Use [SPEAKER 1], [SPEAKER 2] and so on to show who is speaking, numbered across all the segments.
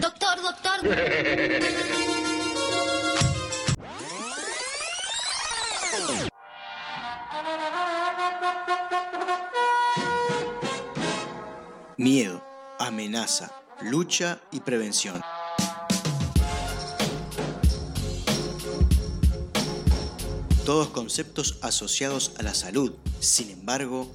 [SPEAKER 1] Doctor, doctor.
[SPEAKER 2] Miedo, amenaza, lucha y prevención. Todos conceptos asociados a la salud, sin embargo,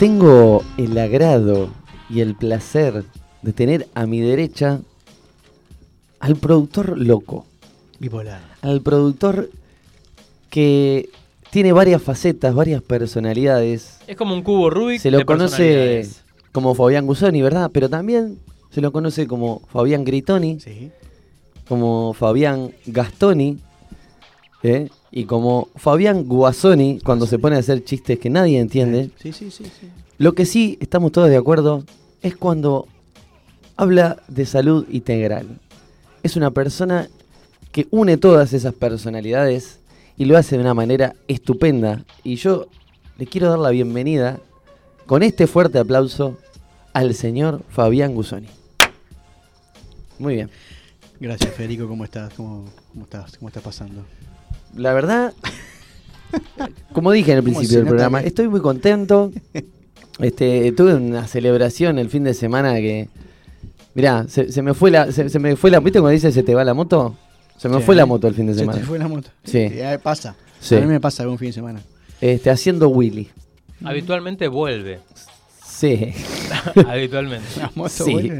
[SPEAKER 3] Tengo el agrado y el placer de tener a mi derecha al productor loco,
[SPEAKER 4] Bipolar.
[SPEAKER 3] al productor que tiene varias facetas, varias personalidades.
[SPEAKER 5] Es como un cubo Rubik.
[SPEAKER 3] Se lo
[SPEAKER 5] de
[SPEAKER 3] conoce como Fabián Gusoni, ¿verdad? Pero también se lo conoce como Fabián Gritoni,
[SPEAKER 4] Sí.
[SPEAKER 3] como Fabián Gastoni, ¿eh? Y como Fabián Guasoni cuando se pone a hacer chistes que nadie entiende.
[SPEAKER 4] Sí, sí, sí, sí.
[SPEAKER 3] Lo que sí estamos todos de acuerdo es cuando habla de salud integral. Es una persona que une todas esas personalidades y lo hace de una manera estupenda. Y yo le quiero dar la bienvenida con este fuerte aplauso al señor Fabián Gusoni. Muy bien.
[SPEAKER 4] Gracias, Federico. ¿Cómo estás? ¿Cómo, cómo estás? ¿Cómo estás pasando?
[SPEAKER 3] La verdad, como dije en el
[SPEAKER 4] ¿Cómo
[SPEAKER 3] principio
[SPEAKER 4] se
[SPEAKER 3] del programa,
[SPEAKER 4] que-
[SPEAKER 3] estoy muy contento. Este, tuve una celebración el fin de semana que. Mirá, se, se me fue la. Se, se me fue la. ¿Viste cuando dice se te va la moto? Se me
[SPEAKER 4] Sí.
[SPEAKER 3] fue la moto el fin de
[SPEAKER 4] ¿Se
[SPEAKER 3] semana.
[SPEAKER 4] te fue la moto?
[SPEAKER 3] Sí.
[SPEAKER 4] Ya pasa.
[SPEAKER 3] Sí.
[SPEAKER 4] A mí me pasa algún fin de semana.
[SPEAKER 3] Este, haciendo Willy.
[SPEAKER 5] Habitualmente vuelve.
[SPEAKER 3] Sí.
[SPEAKER 5] Habitualmente.
[SPEAKER 4] La moto
[SPEAKER 3] Sí.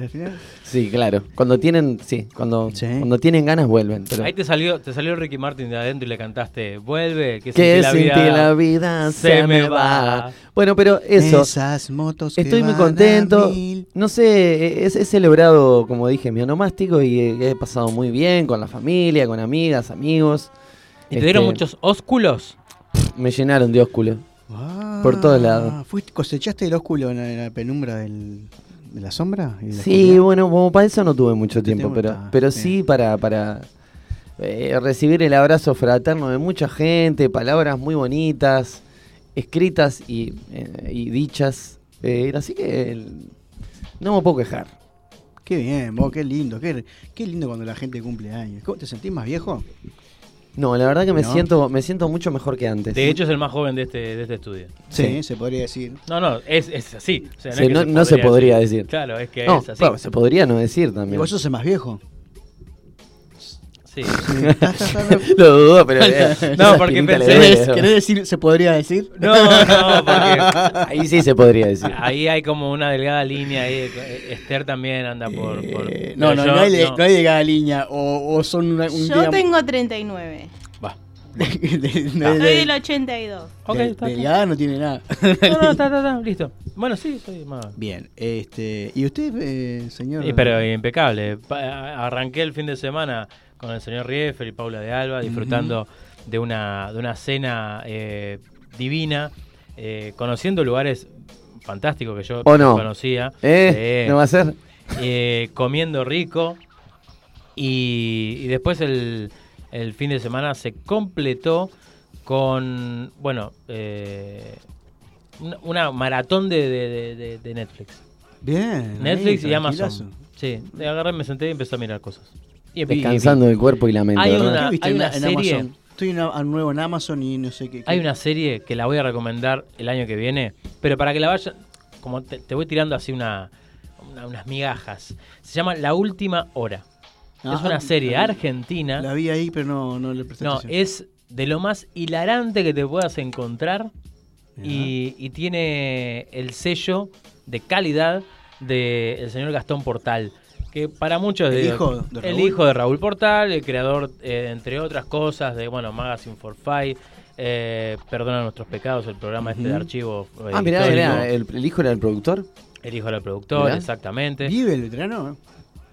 [SPEAKER 3] Sí, claro. Cuando tienen. Sí, cuando,
[SPEAKER 4] Sí.
[SPEAKER 3] cuando tienen ganas vuelven. Pero,
[SPEAKER 5] Ahí te salió, te salió Ricky Martin de adentro y le cantaste, vuelve, que,
[SPEAKER 3] que
[SPEAKER 5] sin ti
[SPEAKER 3] la vida se, me va. Bueno, pero eso.
[SPEAKER 4] Esas motos que
[SPEAKER 3] Estoy muy
[SPEAKER 4] van
[SPEAKER 3] contento.
[SPEAKER 4] mil.
[SPEAKER 3] No sé, he, he celebrado, como dije, mi onomástico y he, he pasado muy bien con la familia, con amigas, amigos.
[SPEAKER 5] ¿Y te dieron
[SPEAKER 3] Este,
[SPEAKER 5] muchos ósculos?
[SPEAKER 3] Me llenaron de ósculo.
[SPEAKER 4] Ah,
[SPEAKER 3] Por todos lados.
[SPEAKER 4] ¿fuiste- ¿Cosechaste el ósculo en la, en la penumbra del, de la sombra? y la
[SPEAKER 3] Sí,
[SPEAKER 4] oscuridad?
[SPEAKER 3] bueno, como para eso no tuve mucho tiempo, pero,
[SPEAKER 4] está,
[SPEAKER 3] pero
[SPEAKER 4] sí.
[SPEAKER 3] sí para, para eh, recibir el abrazo fraterno de mucha gente, palabras muy bonitas, escritas y, eh, y dichas. Eh, así que el- no me puedo quejar.
[SPEAKER 4] Qué bien, vos, qué lindo. Qué, qué lindo cuando la gente cumple años. ¿Cómo, ¿Te sentís más viejo?
[SPEAKER 3] No, la verdad que me
[SPEAKER 4] ¿No?
[SPEAKER 3] siento me siento mucho mejor que antes.
[SPEAKER 5] De hecho, es el más joven de este, de este estudio.
[SPEAKER 4] Sí, se podría decir.
[SPEAKER 5] No, no, es, es así. O sea,
[SPEAKER 3] Sí,
[SPEAKER 5] es que
[SPEAKER 3] no- no se podría decir.
[SPEAKER 5] Claro, es que
[SPEAKER 3] no,
[SPEAKER 5] es así.
[SPEAKER 3] claro, se podría no decir
[SPEAKER 4] ¿Y
[SPEAKER 3] también.
[SPEAKER 4] vos sos el más viejo?
[SPEAKER 5] Sí.
[SPEAKER 3] Lo dudo, pero eh,
[SPEAKER 5] No, porque pensé-
[SPEAKER 4] ¿Querés,
[SPEAKER 3] ¿no?
[SPEAKER 4] decir, se podría decir?
[SPEAKER 5] No, no, porque
[SPEAKER 3] Ahí sí se podría decir.
[SPEAKER 5] ahí hay como una delgada línea. Ahí. Esther también anda por. por-
[SPEAKER 4] Eh, no, no, no, hay de, no hay de cada línea. O, o son una- un
[SPEAKER 6] Yo
[SPEAKER 4] día.
[SPEAKER 6] tengo 39.
[SPEAKER 5] Va.
[SPEAKER 4] de- de-
[SPEAKER 6] Soy
[SPEAKER 4] de-
[SPEAKER 6] del 82.
[SPEAKER 5] Ok,
[SPEAKER 4] de-
[SPEAKER 5] está,
[SPEAKER 4] delgada no tiene nada.
[SPEAKER 5] No, no, está, está, está, listo. Bueno, sí, soy más.
[SPEAKER 4] Bien, este. ¿Y usted, eh, señor?
[SPEAKER 5] Pero impecable. Pa- Arranqué el fin de semana con el señor Rieffer y Paula de Alba disfrutando de, una, de una cena eh, divina, eh, conociendo lugares fantásticos que yo
[SPEAKER 3] ¿O no?
[SPEAKER 5] conocía.
[SPEAKER 3] ¿Eh? ¿No va a ser?
[SPEAKER 5] eh, comiendo rico. Y, y después el, el fin de semana se completó con, bueno, eh, una, maratón de, de- de- Netflix.
[SPEAKER 4] Bien.
[SPEAKER 5] Netflix
[SPEAKER 4] ahí,
[SPEAKER 5] y Amazon. Sí, me agarré, me senté y empecé a mirar cosas. Y, y-
[SPEAKER 3] Descansando el cuerpo y la mente.
[SPEAKER 5] Hay
[SPEAKER 3] ¿verdad?
[SPEAKER 5] una-
[SPEAKER 4] ¿Qué viste
[SPEAKER 5] hay una
[SPEAKER 4] en
[SPEAKER 5] serie-
[SPEAKER 4] Amazon? Estoy nuevo en Amazon y no sé qué. qué-
[SPEAKER 5] Hay una serie que la voy a recomendar el año que viene, pero para que la vayan, como te, te voy tirando así una, una- unas migajas. Se llama La Última Hora. es
[SPEAKER 4] Ajá,
[SPEAKER 5] una serie
[SPEAKER 4] la vi-
[SPEAKER 5] argentina.
[SPEAKER 4] La vi ahí, pero no, no le presté
[SPEAKER 5] No,
[SPEAKER 4] atención.
[SPEAKER 5] es de lo más hilarante que te puedas encontrar y, y tiene el sello de calidad del señor Gastón Portal. Que para muchos
[SPEAKER 4] ¿El
[SPEAKER 5] de-
[SPEAKER 4] hijo de
[SPEAKER 5] el hijo de Raúl Portal, el creador, eh, entre otras cosas, de bueno, Magazine for Five, eh, Perdona nuestros pecados, el programa este de archivo. eh,
[SPEAKER 3] Ah, mirá, el, el hijo era el productor.
[SPEAKER 5] El hijo del productor,
[SPEAKER 3] Mirá.
[SPEAKER 5] exactamente.
[SPEAKER 4] ¿Vive el veterano?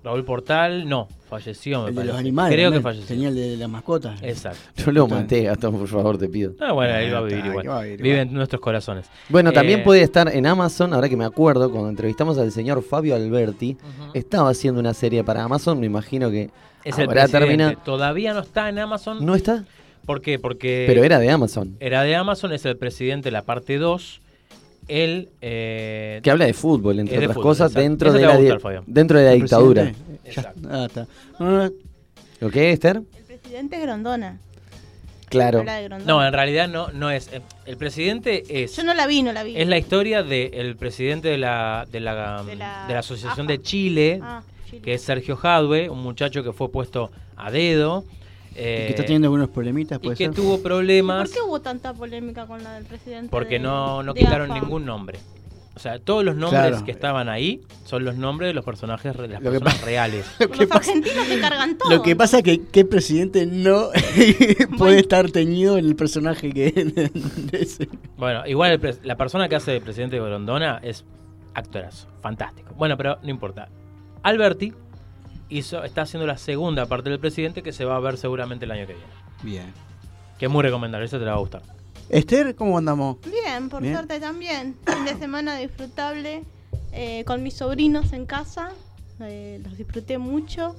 [SPEAKER 5] Raúl Portal, no, falleció, me
[SPEAKER 4] El de
[SPEAKER 5] parece.
[SPEAKER 4] los animales.
[SPEAKER 5] Creo que falleció.
[SPEAKER 4] Tenía el de las mascotas.
[SPEAKER 5] Exacto.
[SPEAKER 3] No lo maté, Gastón, por favor, te pido.
[SPEAKER 5] Ah, bueno, ahí va a
[SPEAKER 4] Ah,
[SPEAKER 5] vivir igual. Vive
[SPEAKER 4] igual.
[SPEAKER 5] en nuestros corazones.
[SPEAKER 3] Bueno, también
[SPEAKER 5] Eh,
[SPEAKER 3] puede estar en Amazon, ahora que me acuerdo, cuando entrevistamos al señor Fabio Alberti, estaba haciendo una serie para Amazon, me imagino que
[SPEAKER 5] Es el
[SPEAKER 3] habrá terminado.
[SPEAKER 5] Todavía no está en Amazon.
[SPEAKER 3] ¿No está?
[SPEAKER 5] ¿Por qué? Porque
[SPEAKER 3] Pero era de Amazon.
[SPEAKER 5] era de Amazon, es el presidente de la parte 2. Él. eh,
[SPEAKER 3] Que habla de fútbol, entre
[SPEAKER 5] de
[SPEAKER 3] otras
[SPEAKER 5] fútbol,
[SPEAKER 3] cosas,
[SPEAKER 5] exacto.
[SPEAKER 3] dentro
[SPEAKER 5] Eso
[SPEAKER 3] de, la
[SPEAKER 5] gustar,
[SPEAKER 3] dentro de la
[SPEAKER 4] ¿El
[SPEAKER 3] dictadura.
[SPEAKER 4] presidente?
[SPEAKER 5] Exacto.
[SPEAKER 4] ah, está. No, no,
[SPEAKER 3] ¿Lo qué, Esther?
[SPEAKER 6] El presidente es Grondona.
[SPEAKER 3] Claro.
[SPEAKER 5] No, en realidad no, no es. eh, El presidente es.
[SPEAKER 6] Yo no la vi, no la vi.
[SPEAKER 5] Es la historia del presidente de la, de la,
[SPEAKER 6] De la
[SPEAKER 5] de la Asociación
[SPEAKER 6] AFA.
[SPEAKER 5] de Chile,
[SPEAKER 6] Ah, Chile.
[SPEAKER 5] que es Sergio Jadwe, un muchacho que fue puesto a dedo.
[SPEAKER 4] Y
[SPEAKER 5] eh,
[SPEAKER 4] que está teniendo algunos problemitas,
[SPEAKER 5] y
[SPEAKER 4] puede
[SPEAKER 5] que
[SPEAKER 4] ser.
[SPEAKER 5] tuvo
[SPEAKER 6] ¿Y
[SPEAKER 5] problemas
[SPEAKER 6] ¿Por qué hubo tanta polémica con la del presidente?
[SPEAKER 5] porque
[SPEAKER 6] de-
[SPEAKER 5] no, no
[SPEAKER 6] de
[SPEAKER 5] quitaron
[SPEAKER 6] AFA?
[SPEAKER 5] ningún nombre. O sea, todos los nombres
[SPEAKER 4] Claro.
[SPEAKER 5] que estaban ahí son los nombres de los personajes, de las
[SPEAKER 4] Lo que
[SPEAKER 5] personas reales.
[SPEAKER 4] Lo
[SPEAKER 6] Los
[SPEAKER 4] que pasa-
[SPEAKER 6] argentinos se cargan todo.
[SPEAKER 4] Lo que pasa es que qué presidente no puede estar teñido en el personaje que ese.
[SPEAKER 5] Bueno, igual el la persona que hace de presidente de Grondona es actorazo, fantástico. Bueno, pero no importa. Alberti hizo, está haciendo la segunda parte del presidente que se va a ver seguramente el año que viene.
[SPEAKER 4] Bien.
[SPEAKER 5] Que es muy recomendable, eso te la va a gustar.
[SPEAKER 4] Esther, ¿cómo andamos?
[SPEAKER 6] Bien, por
[SPEAKER 4] Bien.
[SPEAKER 6] suerte también. Fin de semana disfrutable eh, con mis sobrinos en casa. eh, los disfruté mucho.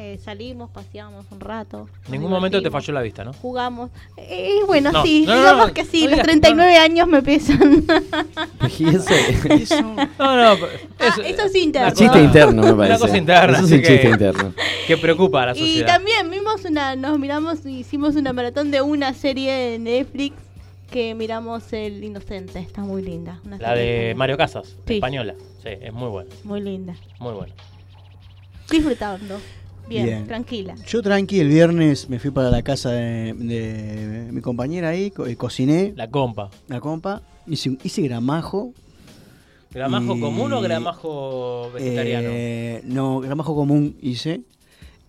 [SPEAKER 6] Eh, salimos, paseamos un rato.
[SPEAKER 5] En ningún momento te falló la vista, ¿no?
[SPEAKER 6] Jugamos. Eh, bueno,
[SPEAKER 5] No,
[SPEAKER 6] sí,
[SPEAKER 5] no, no,
[SPEAKER 6] digamos
[SPEAKER 5] no,
[SPEAKER 6] que sí.
[SPEAKER 5] no
[SPEAKER 6] los
[SPEAKER 5] digas-
[SPEAKER 6] 39 años me pesan.
[SPEAKER 3] Y eso
[SPEAKER 4] Eso.
[SPEAKER 5] No, no, pero
[SPEAKER 6] Ah, eso es interno.
[SPEAKER 5] una
[SPEAKER 3] chiste interno, me
[SPEAKER 5] Una
[SPEAKER 3] parece.
[SPEAKER 5] cosa interna,
[SPEAKER 3] Eso es un chiste
[SPEAKER 5] que-
[SPEAKER 3] interno.
[SPEAKER 5] que preocupa a la
[SPEAKER 6] Y
[SPEAKER 5] sociedad.
[SPEAKER 6] también vimos una, nos miramos, hicimos una maratón de una serie de Netflix que miramos El Inocente. Está muy linda. una
[SPEAKER 5] La
[SPEAKER 6] serie
[SPEAKER 5] de
[SPEAKER 6] española.
[SPEAKER 5] Mario Casas,
[SPEAKER 6] Sí.
[SPEAKER 5] española. Sí, es muy buena,
[SPEAKER 6] Muy linda.
[SPEAKER 5] muy buena.
[SPEAKER 6] Disfrutando. Bien,
[SPEAKER 4] Bien.
[SPEAKER 6] tranquila.
[SPEAKER 4] Yo tranqui, el viernes me fui para la casa de, de mi compañera ahí, co- eh, cociné
[SPEAKER 5] La compa.
[SPEAKER 4] la compa, hice, hice gramajo.
[SPEAKER 5] ¿Gramajo
[SPEAKER 4] Y-
[SPEAKER 5] común o gramajo vegetariano?
[SPEAKER 4] eh, no, gramajo común hice.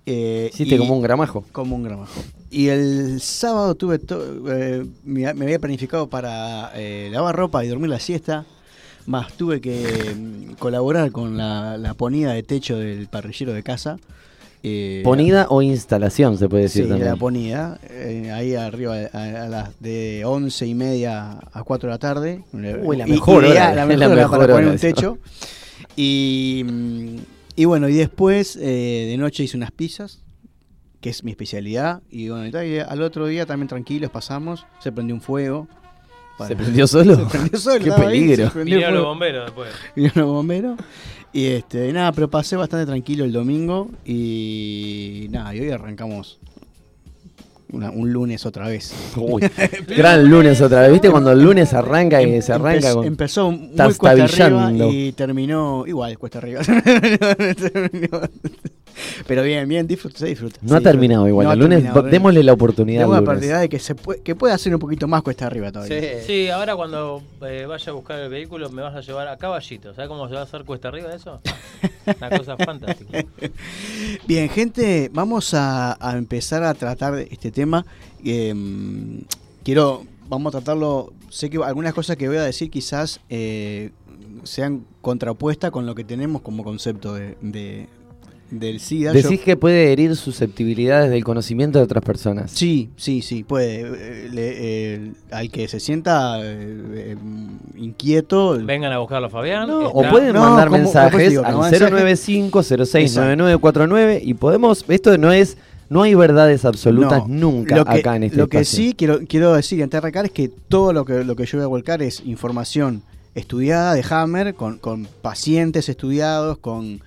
[SPEAKER 4] eh,
[SPEAKER 3] Hiciste
[SPEAKER 4] y-
[SPEAKER 3] como un gramajo.
[SPEAKER 4] como un gramajo. Y el sábado tuve to- eh, me, me había planificado para eh, lavar ropa y dormir la siesta, más tuve que mm, colaborar con la, la ponida de techo del parrillero de casa. Eh,
[SPEAKER 3] Ponida o instalación, se puede decir
[SPEAKER 4] Sí,
[SPEAKER 3] también.
[SPEAKER 4] la ponida, eh, ahí arriba a, a las de once y media a 4 de la tarde.
[SPEAKER 3] Uy, la
[SPEAKER 4] Y-
[SPEAKER 3] mejor hora,
[SPEAKER 4] ideal, la
[SPEAKER 3] es
[SPEAKER 4] mejor
[SPEAKER 3] la
[SPEAKER 4] hora
[SPEAKER 3] mejor
[SPEAKER 4] para poner
[SPEAKER 3] hora
[SPEAKER 4] un techo. Y, y bueno, y después eh, de noche hice unas pizzas, que es mi especialidad. Y bueno, y tal, y al otro día también tranquilos pasamos, se prendió un fuego.
[SPEAKER 3] ¿Se prendió solo?
[SPEAKER 4] Se prendió solo,
[SPEAKER 3] Qué
[SPEAKER 4] estaba ahí,
[SPEAKER 3] peligro.
[SPEAKER 4] se prendió
[SPEAKER 5] Vinieron los bomberos después.
[SPEAKER 4] Vinieron los bomberos. Y este, nada, pero pasé bastante tranquilo el domingo. Y nada, y hoy arrancamos una- un lunes otra vez.
[SPEAKER 3] Uy, gran lunes otra vez. ¿Viste cuando el lunes arranca y se arranca
[SPEAKER 4] Empe-
[SPEAKER 3] con...
[SPEAKER 4] Empezó muy cuesta arriba y terminó igual cuesta arriba. Pero bien, bien, disfruta, se disfruta.
[SPEAKER 3] No ha terminado igual.
[SPEAKER 4] No
[SPEAKER 3] el lunes
[SPEAKER 4] terminado,
[SPEAKER 3] démosle la oportunidad
[SPEAKER 4] Tengo
[SPEAKER 3] lunes.
[SPEAKER 4] partida de que se puede, que puede hacer un poquito más cuesta arriba todavía.
[SPEAKER 5] Sí, ahora cuando eh, vaya a buscar el vehículo me vas a llevar a caballito. ¿Sabes cómo se va a hacer cuesta arriba eso? Una cosa fantástica.
[SPEAKER 4] Bien, gente, vamos a, a empezar a tratar de este tema. Eh, quiero, vamos a tratarlo. Sé que algunas cosas que voy a decir quizás eh, sean contrapuestas con lo que tenemos como concepto de, de- del SIDA. Yo-
[SPEAKER 3] Decís que puede herir susceptibilidades del conocimiento de otras personas.
[SPEAKER 4] Sí, sí, sí, puede. eh, le- eh, al que se sienta eh, eh, inquieto.
[SPEAKER 5] Vengan a buscarlo a Fabián.
[SPEAKER 3] No,
[SPEAKER 5] está-
[SPEAKER 3] o pueden
[SPEAKER 4] No,
[SPEAKER 3] mandar mensajes al
[SPEAKER 4] no, mensaje-
[SPEAKER 3] 095-069949 y podemos, esto no es, no hay verdades absolutas
[SPEAKER 4] No,
[SPEAKER 3] nunca
[SPEAKER 4] lo que,
[SPEAKER 3] acá en este
[SPEAKER 4] Lo que
[SPEAKER 3] espacio.
[SPEAKER 4] sí quiero, quiero decir de arrancar es que todo lo que, lo que yo voy a volcar es información estudiada de Hammer, con, con pacientes estudiados, con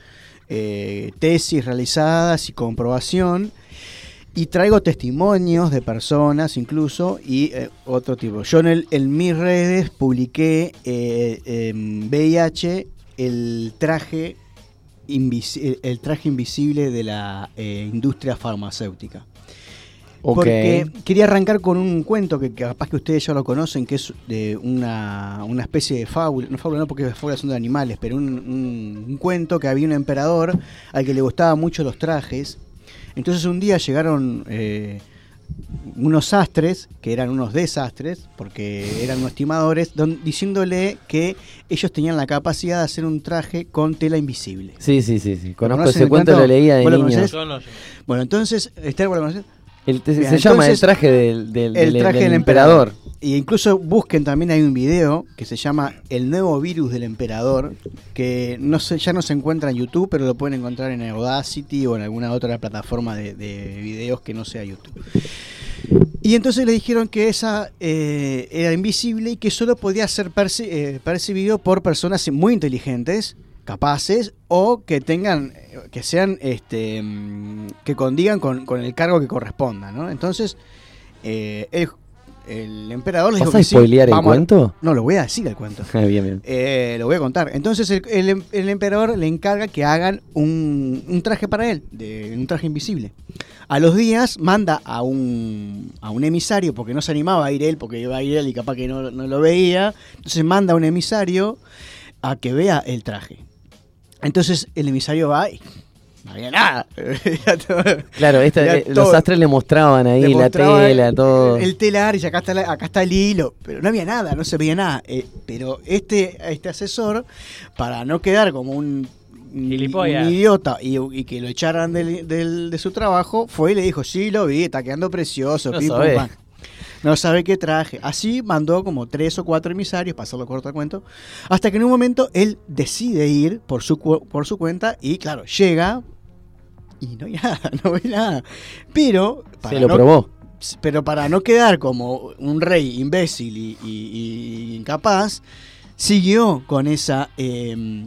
[SPEAKER 4] eh, tesis realizadas y comprobación. Y traigo testimonios de personas incluso y eh, otro tipo. Yo en, el- mis redes publiqué eh, en VIH el traje, el traje invisible de la industria farmacéutica. Porque quería arrancar con un cuento que capaz que ustedes ya lo conocen, que es de una, una especie de fábula, no fábula no porque las fábulas son de animales, pero un, un- un cuento que había un emperador al que le gustaban mucho los trajes. Entonces un día llegaron eh, unos sastres, que eran unos desastres, porque eran unos timadores, don- diciéndole que ellos tenían la capacidad de hacer un traje con tela invisible.
[SPEAKER 3] Sí, sí, sí, sí. Conozco ese cuento, lo leía de
[SPEAKER 4] ¿Vos lo
[SPEAKER 3] niño.
[SPEAKER 4] Bueno, entonces, Esther, ¿vos lo conocés?
[SPEAKER 3] El- te-
[SPEAKER 4] Bien,
[SPEAKER 3] se llama el traje del, del-
[SPEAKER 4] el traje
[SPEAKER 3] del
[SPEAKER 4] del
[SPEAKER 3] emperador.
[SPEAKER 4] Y incluso busquen también hay un video que se llama El nuevo virus del emperador, que no se, ya no se encuentra en YouTube, pero lo pueden encontrar en Audacity o en alguna otra plataforma de, de videos que no sea YouTube. Y entonces le dijeron que esa eh, era invisible y que solo podía ser perci- eh, percibido por personas muy inteligentes, capaces o que tengan, que sean, este, que condigan con, con el cargo que corresponda, ¿no? Entonces, eh, el, el emperador le dijo
[SPEAKER 3] ¿Vas a
[SPEAKER 4] sí,
[SPEAKER 3] spoilear el
[SPEAKER 4] a-
[SPEAKER 3] cuento?
[SPEAKER 4] No, lo voy a decir el cuento.
[SPEAKER 3] Ah, bien, bien.
[SPEAKER 4] Eh, lo voy a contar. Entonces el, el em- el emperador le encarga que hagan un, un traje para él, de, un traje invisible. A los días manda a un, a un emisario, porque no se animaba a ir él, porque iba a ir él y capaz que no, no lo veía. Entonces manda a un emisario a que vea el traje. Entonces el emisario va y no había nada.
[SPEAKER 3] Claro, esta- eh, los
[SPEAKER 4] todo.
[SPEAKER 3] sastres le mostraban ahí
[SPEAKER 4] le
[SPEAKER 3] la tela,
[SPEAKER 4] el-
[SPEAKER 3] todo.
[SPEAKER 4] El telar y acá está, la- acá está el hilo. Pero no había nada, no se veía nada. Eh, pero este, este asesor, para no quedar como un, idiota y, y que lo echaran del- del- de su trabajo, fue y le dijo, sí, lo vi, está quedando precioso.
[SPEAKER 3] No
[SPEAKER 4] pim, pum,
[SPEAKER 3] sabe.
[SPEAKER 4] pam". No sabe qué traje. Así mandó como tres o cuatro emisarios, para hacerlo corto el cuento, hasta que en un momento él decide ir por su, por su cuenta y claro, llega y no hay nada, no ve nada. Pero...
[SPEAKER 3] Se lo
[SPEAKER 4] no-
[SPEAKER 3] probó.
[SPEAKER 4] pero para no quedar como un rey imbécil y, y- y incapaz, siguió con esa... eh,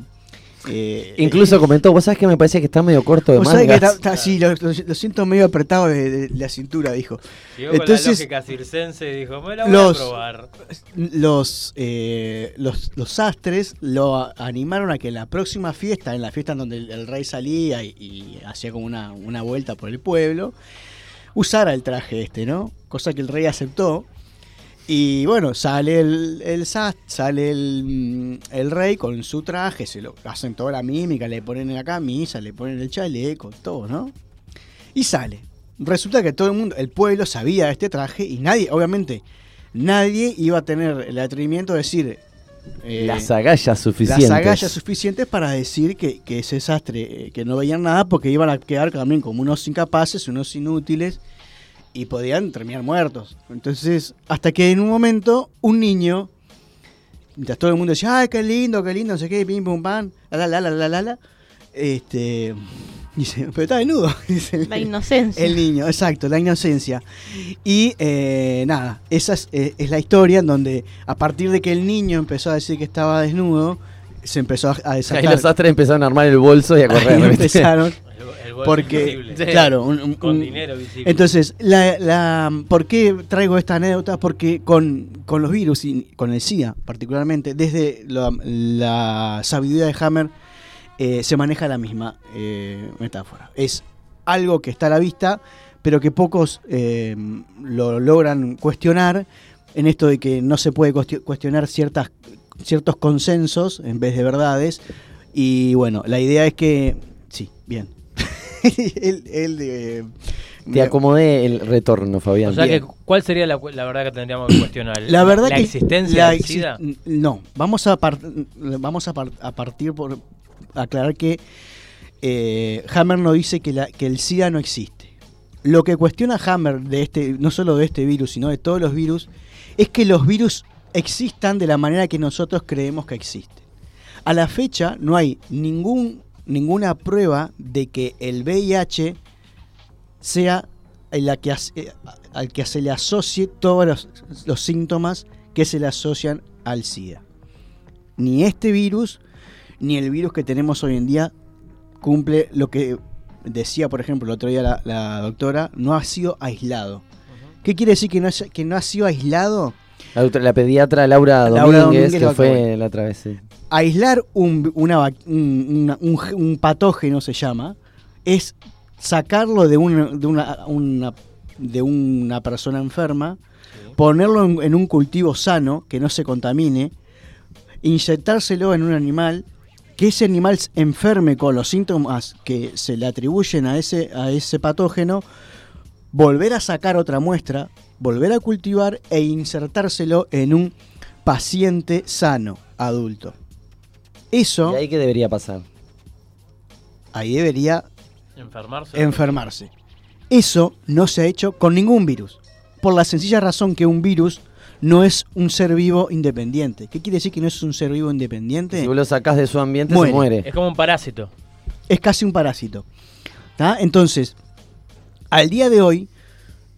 [SPEAKER 4] eh,
[SPEAKER 3] Incluso comentó, vos sabés que me parecía que está medio corto de
[SPEAKER 4] que
[SPEAKER 3] mangas.
[SPEAKER 4] está- está- sí, lo, lo- lo siento medio apretado de, de la cintura, dijo.
[SPEAKER 5] Llegó con la
[SPEAKER 4] Entonces-
[SPEAKER 5] lógica circense y dijo, me la voy
[SPEAKER 4] Los-
[SPEAKER 5] a probar.
[SPEAKER 4] Los, eh, los, los sastres lo animaron a que en la próxima fiesta, en la fiesta en donde el, el rey salía y, y hacía como una, una vuelta por el pueblo, usara el traje este, ¿no? Cosa que el rey aceptó. Y bueno, sale el, el sas- sale el, mm, el rey con su traje, se lo hacen toda la mímica, le ponen la camisa, le ponen el chaleco, todo, ¿no? Y sale. Resulta que todo el mundo, el pueblo sabía de este traje y nadie, obviamente, nadie iba a tener el atrevimiento de decir eh,
[SPEAKER 3] Las agallas suficientes.
[SPEAKER 4] las agallas suficientes para decir que, que ese sastre, eh, que no veían nada porque iban a quedar también como unos incapaces, unos inútiles y podían terminar muertos. Entonces, hasta que en un momento un niño, mientras todo el mundo decía, ay, qué lindo, qué lindo, no sé qué, pim, pum, pam, la, la, la, la, la, la, este, dice, pero está desnudo, dice
[SPEAKER 6] La inocencia.
[SPEAKER 4] el niño, exacto, la inocencia. Y eh, nada, esa es, eh, es la historia en donde a partir de que el niño empezó a decir que estaba desnudo, se empezó a, a
[SPEAKER 3] Ahí
[SPEAKER 4] desatar.
[SPEAKER 3] los sastres empezaron a armar el bolso y a
[SPEAKER 4] Ahí
[SPEAKER 3] correr. ¿viste?
[SPEAKER 4] empezaron, Porque, claro, un- un-
[SPEAKER 5] con dinero visible.
[SPEAKER 4] entonces, la, la- ¿por qué traigo esta anécdota? Porque con, con los virus y con el SIDA particularmente, desde la, la sabiduría de Hammer eh, se maneja la misma eh, metáfora. Es algo que está a la vista, pero que pocos eh, lo logran cuestionar en esto de que no se puede cuestio- cuestionar ciertas, ciertos consensos en vez de verdades. Y bueno, la idea es que... Sí, bien. el, el, eh,
[SPEAKER 3] Te acomodé el retorno, Fabián.
[SPEAKER 5] o sea que. ¿cuál sería la, la verdad que tendríamos que cuestionar?
[SPEAKER 4] La verdad
[SPEAKER 5] la
[SPEAKER 4] que
[SPEAKER 5] existencia
[SPEAKER 4] la
[SPEAKER 5] del SIDA.
[SPEAKER 4] No, vamos a par- vamos a, par- a partir por aclarar que eh, Hammer no dice que, la, que el SIDA no existe. Lo que cuestiona Hammer de este, no solo de este virus, sino de todos los virus, es que los virus existan de la manera que nosotros creemos que existen. A la fecha no hay ningún, ninguna prueba de que el VIH sea la que eh, al que se le asocie todos los, los síntomas que se le asocian al SIDA. Ni este virus, ni el virus que tenemos hoy en día cumple lo que decía, por ejemplo, el otro día la, la doctora, no ha sido aislado. ¿Qué quiere decir que no, es- que no ha sido aislado?
[SPEAKER 3] La, pediatra Laura
[SPEAKER 4] Laura
[SPEAKER 3] Domínguez,
[SPEAKER 4] Domínguez,
[SPEAKER 3] que fue la otra vez. sí.
[SPEAKER 4] aislar un, una un, patógeno se llama, es sacarlo de, un- de una, una de una persona enferma, ponerlo en, en un cultivo sano, que no se contamine, inyectárselo en un animal, que ese animal enferme con los síntomas que se le atribuyen a ese, a ese patógeno, volver a sacar otra muestra, volver a cultivar e insertárselo en un paciente sano, adulto. Eso,
[SPEAKER 3] ¿Y ahí qué debería pasar?
[SPEAKER 4] ahí debería
[SPEAKER 5] Enfermarse.
[SPEAKER 4] enfermarse. Eso no se ha hecho con ningún virus. Por la sencilla razón que un virus no es un ser vivo independiente. ¿Qué quiere decir que no es un ser vivo independiente?
[SPEAKER 3] Si vos lo sacás de su ambiente,
[SPEAKER 4] Muere.
[SPEAKER 3] se muere.
[SPEAKER 5] es como un parásito.
[SPEAKER 4] Es casi un parásito. ¿tá? Entonces, al día de hoy,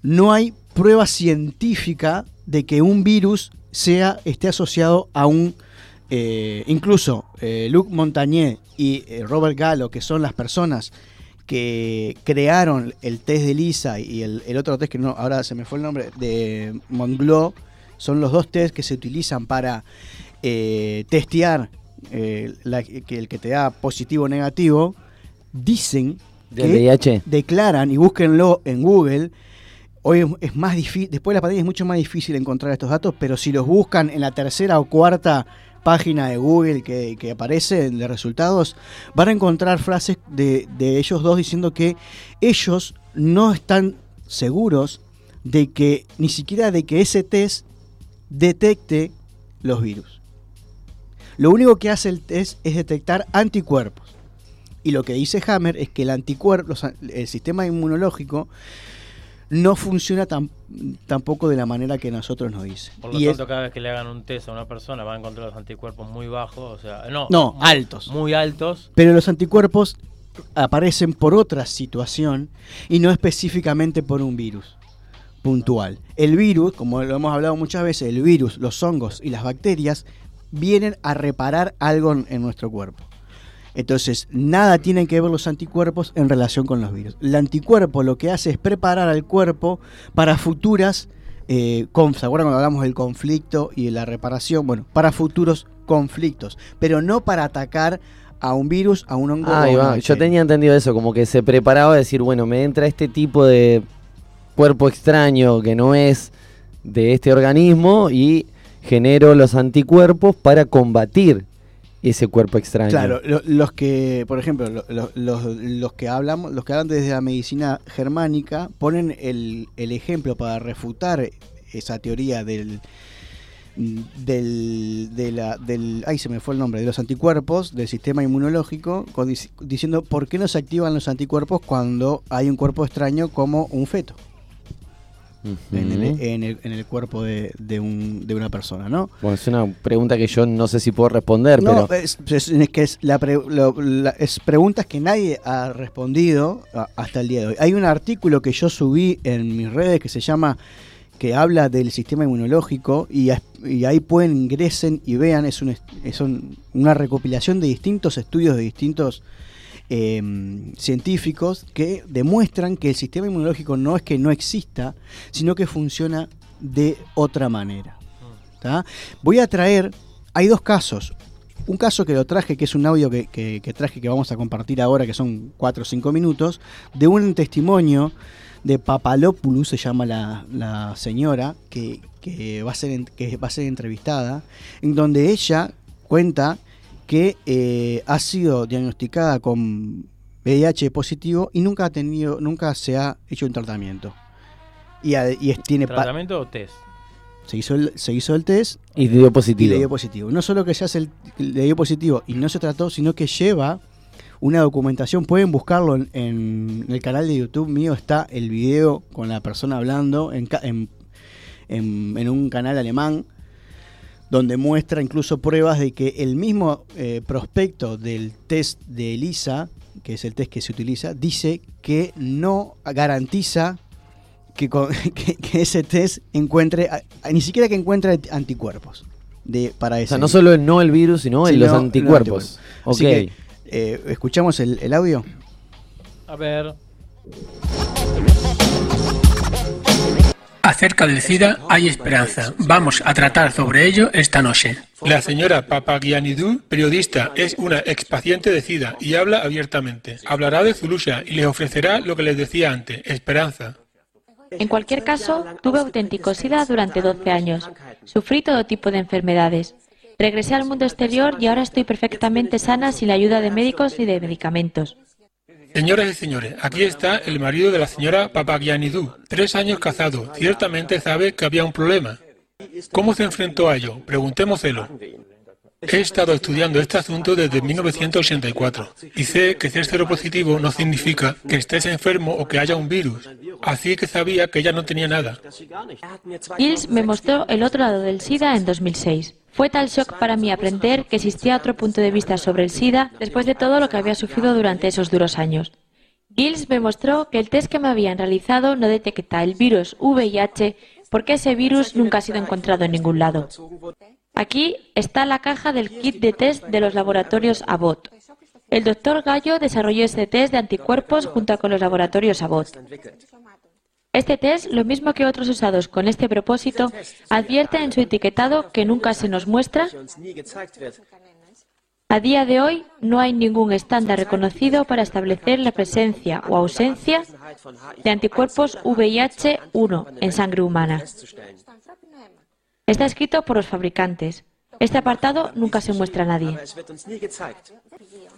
[SPEAKER 4] no hay prueba científica de que un virus sea, esté asociado a un... eh, incluso eh, Luc Montagnier y eh, Robert Gallo, que son las personas que crearon el test de Lisa y el, otro test que no, ahora se me fue el nombre, de Montglo, son los dos test que se utilizan para testear que el que te da positivo o negativo, dicen
[SPEAKER 3] Del VIH.
[SPEAKER 4] declaran, y búsquenlo en Google, hoy es- es más difícil, después de la pandemia es mucho más difícil encontrar estos datos, pero si los buscan en la tercera o cuarta página de Google que, que aparece de resultados, van a encontrar frases de, de ellos dos diciendo que ellos no están seguros de que, ni siquiera de que ese test detecte los virus. Lo único que hace el test es detectar anticuerpos. Y lo que dice Hammer es que el anticuerpo, el sistema inmunológico no funciona tan, tampoco de la manera que nosotros nos dice.
[SPEAKER 5] Por lo
[SPEAKER 4] Y es-
[SPEAKER 5] tanto, cada vez que le hagan un test a una persona va a encontrar los anticuerpos muy bajos, o sea, no,
[SPEAKER 4] altos.
[SPEAKER 5] muy altos.
[SPEAKER 4] Pero los anticuerpos aparecen por otra situación y no específicamente por un virus puntual. El virus, como lo hemos hablado muchas veces, el virus, los hongos y las bacterias vienen a reparar algo en nuestro cuerpo. Entonces, nada tienen que ver los anticuerpos en relación con los virus. El anticuerpo lo que hace es preparar al cuerpo para futuras, eh, con- ¿se acuerdan cuando hablamos del conflicto y de la reparación? Bueno, para futuros conflictos, pero no para atacar a un virus, a un hongo.
[SPEAKER 3] va. Yo tenía entendido eso, como que se preparaba a decir, bueno, me entra este tipo de cuerpo extraño que no es de este organismo y genero los anticuerpos para combatir ese cuerpo extraño.
[SPEAKER 4] Claro, lo- los que, por ejemplo, lo- lo- los, que hablamos, los que hablan desde la medicina germánica ponen el, el ejemplo para refutar esa teoría del del, de la, del ay se me fue el nombre de los anticuerpos del sistema inmunológico con dic- diciendo por qué no se activan los anticuerpos cuando hay un cuerpo extraño como un feto En, el, en el- en el cuerpo de, de un- de una persona, ¿no?
[SPEAKER 3] Bueno, es una pregunta que yo no sé si puedo responder,
[SPEAKER 4] No,
[SPEAKER 3] pero
[SPEAKER 4] es, es- es que es, la pre- lo- la- es preguntas que nadie ha respondido a- hasta el día de hoy. Hay un artículo que yo subí en mis redes que se llama que habla del sistema inmunológico y, ahí pueden ingresen y vean, es, un, es un- una recopilación de distintos estudios de distintos eh, científicos que demuestran que el sistema inmunológico no es que no exista, sino que funciona de otra manera. Voy a traer, hay dos casos. Un caso que lo traje, que es un audio que, que- traje que vamos a compartir ahora, que son 4 o 5 minutos, de un testimonio de Papalopoulos, se llama la, la señora, que, que va a ser, que va a ser entrevistada, en donde ella cuenta que eh, ha sido diagnosticada con VIH positivo y nunca ha tenido, nunca se ha hecho un tratamiento. Y, a- y es- tiene
[SPEAKER 5] ¿Tratamiento o test?
[SPEAKER 4] se hizo el, se hizo el test
[SPEAKER 3] y dio
[SPEAKER 4] y
[SPEAKER 3] positivo.
[SPEAKER 4] le dio positivo. No solo que se hace el, le dio positivo y no se trató, sino que lleva una documentación. Pueden buscarlo en, en el canal de YouTube mío. Está el video con la persona hablando en, ca- en, en- en un canal alemán donde muestra incluso pruebas de que el mismo eh, prospecto del test de ELISA, que es el test que se utiliza, dice que no garantiza que, con- que- que ese test encuentre, a- a- ni siquiera que encuentre anticuerpos de, para
[SPEAKER 3] O
[SPEAKER 4] ese.
[SPEAKER 3] sea, no solo el no el virus,
[SPEAKER 4] sino
[SPEAKER 3] los
[SPEAKER 4] los
[SPEAKER 3] anticuerpos. Ok.
[SPEAKER 4] Así que, eh, ¿Escuchamos el, el audio?
[SPEAKER 5] A ver.
[SPEAKER 7] Acerca del SIDA hay esperanza. Vamos a tratar sobre ello esta noche.
[SPEAKER 8] La señora Papagianidou, periodista, es una expaciente de SIDA y habla abiertamente. Hablará de Zulusha y les ofrecerá lo que les decía antes, esperanza.
[SPEAKER 9] En cualquier caso, tuve auténtico SIDA durante 12 años. Sufrí todo tipo de enfermedades. Regresé al mundo exterior y ahora estoy perfectamente sana sin la ayuda de médicos ni de medicamentos.
[SPEAKER 8] Señoras y señores, aquí está el marido de la señora Papagianidou, tres años casado. Ciertamente sabe que había un problema. ¿Cómo se enfrentó a ello? Preguntémoselo. He estado estudiando este asunto desde 1984 y sé que ser seropositivo no significa que estés enfermo o que haya un virus. Así que sabía que ella no tenía nada.
[SPEAKER 9] Gilles me mostró el otro lado del SIDA en 2006. Fue tal shock para mí aprender que existía otro punto de vista sobre el SIDA después de todo lo que había sufrido durante esos duros años. Gilles me mostró que el test que me habían realizado no detecta el virus VIH porque ese virus nunca ha sido encontrado en ningún lado. Aquí está la caja del kit de test de los laboratorios Abbott. El doctor Gallo desarrolló este test de anticuerpos junto con los laboratorios Abbott. Este test, lo mismo que otros usados con este propósito, advierte en su etiquetado que nunca se nos muestra. A día de hoy no hay ningún estándar reconocido para establecer la presencia o ausencia de anticuerpos VIH-1 en sangre humana. Está escrito por los fabricantes. Este apartado nunca se muestra a nadie.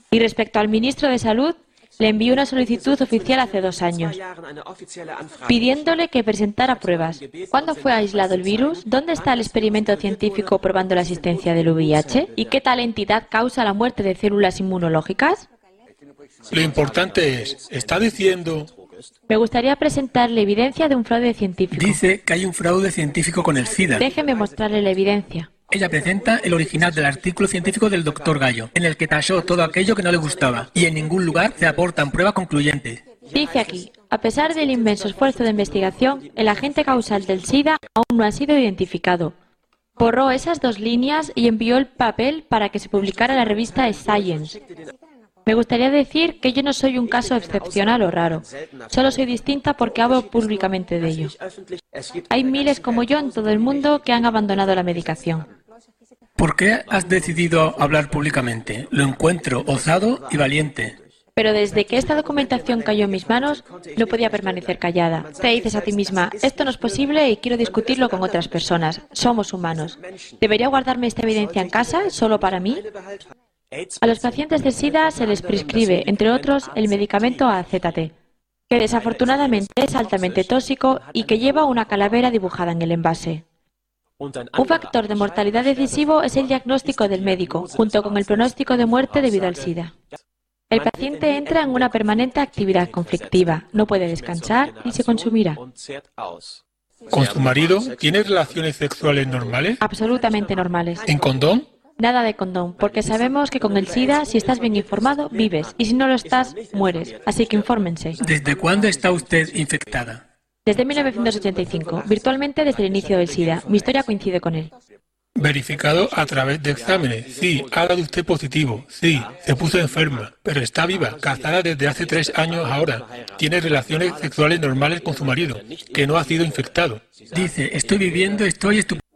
[SPEAKER 9] Y respecto al ministro de Salud, le envió una solicitud oficial hace dos años, pidiéndole que presentara pruebas. ¿Cuándo fue aislado el virus? ¿Dónde está el experimento científico probando la existencia del VIH? ¿Y qué tal entidad causa la muerte de células inmunológicas?
[SPEAKER 8] Lo importante es, está diciendo...
[SPEAKER 9] Me gustaría presentarle evidencia de un fraude científico.
[SPEAKER 7] Dice que hay un fraude científico con el SIDA.
[SPEAKER 9] Déjeme mostrarle la evidencia.
[SPEAKER 7] Ella presenta el original del artículo científico del doctor Gallo, en el que tachó todo aquello que no le gustaba, y en ningún lugar se aportan pruebas concluyentes.
[SPEAKER 9] Dice aquí, a pesar del inmenso esfuerzo de investigación, el agente causal del SIDA aún no ha sido identificado. Borró esas dos líneas y envió el papel para que se publicara en la revista Science. Me gustaría decir que yo no soy un caso excepcional o raro. Solo soy distinta porque hablo públicamente de ello. Hay miles como yo en todo el mundo que han abandonado la medicación.
[SPEAKER 7] ¿Por qué has decidido hablar públicamente? Lo encuentro osado y valiente.
[SPEAKER 9] Pero desde que esta documentación cayó en mis manos, no podía permanecer callada. Te dices a ti misma, esto no es posible y quiero discutirlo con otras personas. Somos humanos. ¿Debería guardarme esta evidencia en casa, solo para mí? A los pacientes de SIDA se les prescribe, entre otros, el medicamento AZT, que desafortunadamente es altamente tóxico y que lleva una calavera dibujada en el envase. Un factor de mortalidad decisivo es el diagnóstico del médico, junto con el pronóstico de muerte debido al SIDA. El paciente entra en una permanente actividad conflictiva, no puede descansar y se consumirá.
[SPEAKER 8] ¿Con su marido tiene relaciones sexuales normales?
[SPEAKER 9] Absolutamente normales.
[SPEAKER 8] ¿En condón?
[SPEAKER 9] Nada de condón, porque sabemos que con el SIDA, si estás bien informado, vives, y si no lo estás, mueres. Así que infórmense.
[SPEAKER 7] ¿Desde cuándo está usted infectada?
[SPEAKER 9] Desde 1985, virtualmente desde el inicio del SIDA. Mi historia coincide con él.
[SPEAKER 8] Verificado a través de exámenes. Sí, ha dado usted positivo. Sí, se puso enferma, pero está viva, casada desde hace tres años ahora. Tiene relaciones sexuales normales con su marido, que no ha sido infectado.
[SPEAKER 7] Dice, estoy viviendo, estoy estupendo.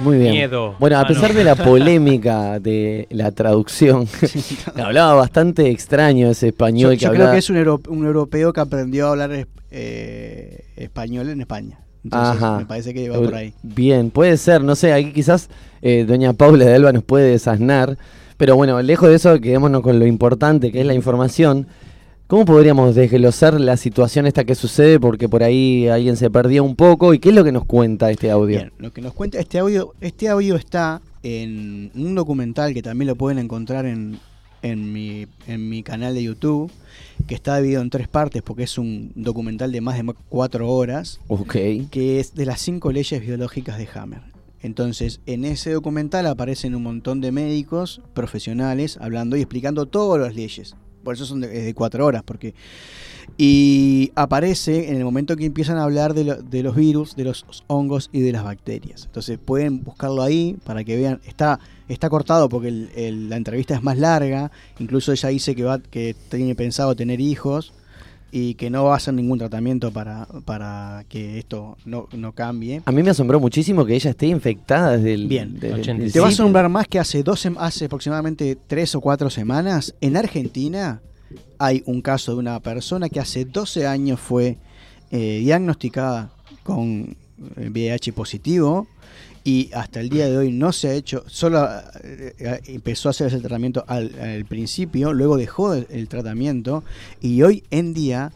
[SPEAKER 3] Muy bien.
[SPEAKER 5] Miedo.
[SPEAKER 3] Bueno, a
[SPEAKER 5] Ah,
[SPEAKER 3] pesar
[SPEAKER 5] no.
[SPEAKER 3] de la polémica de la traducción, hablaba bastante extraño ese
[SPEAKER 4] Yo,
[SPEAKER 3] español que
[SPEAKER 4] yo creo que es un, euro- un europeo que aprendió a hablar eh, español en España. Entonces,
[SPEAKER 3] Ajá.
[SPEAKER 4] me parece que va por ahí.
[SPEAKER 3] Bien, puede ser, no sé, aquí quizás eh, doña Paula de Alba nos puede desasnar, pero bueno, lejos de eso, quedémonos con lo importante que es la información. ¿Cómo podríamos desglosar la situación esta que sucede? Porque por ahí alguien se perdió un poco. ¿Y qué es lo que nos cuenta este audio?
[SPEAKER 4] Bien, lo que nos cuenta este audio, este audio está en un documental que también lo pueden encontrar en, en, mi, en mi canal de YouTube, que está dividido en tres partes porque es un documental de más de cuatro horas,
[SPEAKER 3] Ok.
[SPEAKER 4] que es de las cinco leyes biológicas de Hammer. Entonces, en ese documental aparecen un montón de médicos profesionales hablando y explicando todas las leyes. Por eso son de, cuatro horas, porque... Y aparece en el momento que empiezan a hablar de, de los virus, de los hongos y de las bacterias. Entonces pueden buscarlo ahí para que vean. Está, está cortado porque el- la entrevista es más larga. Incluso ella dice que, va, que tiene pensado tener hijos. Y que no va a hacer ningún tratamiento para, para que esto no, no cambie.
[SPEAKER 3] A mí me asombró muchísimo que ella esté infectada desde el.
[SPEAKER 4] Bien.
[SPEAKER 3] desde el
[SPEAKER 5] 85.
[SPEAKER 4] Te va a asombrar más que hace, dos, hace aproximadamente tres o cuatro semanas, en Argentina hay un caso de una persona que hace 12 años fue eh, diagnosticada con eh, VIH positivo y hasta el día de hoy no se ha hecho, solo eh, eh, empezó a hacer ese tratamiento al, al principio, luego dejó el, el tratamiento y hoy en día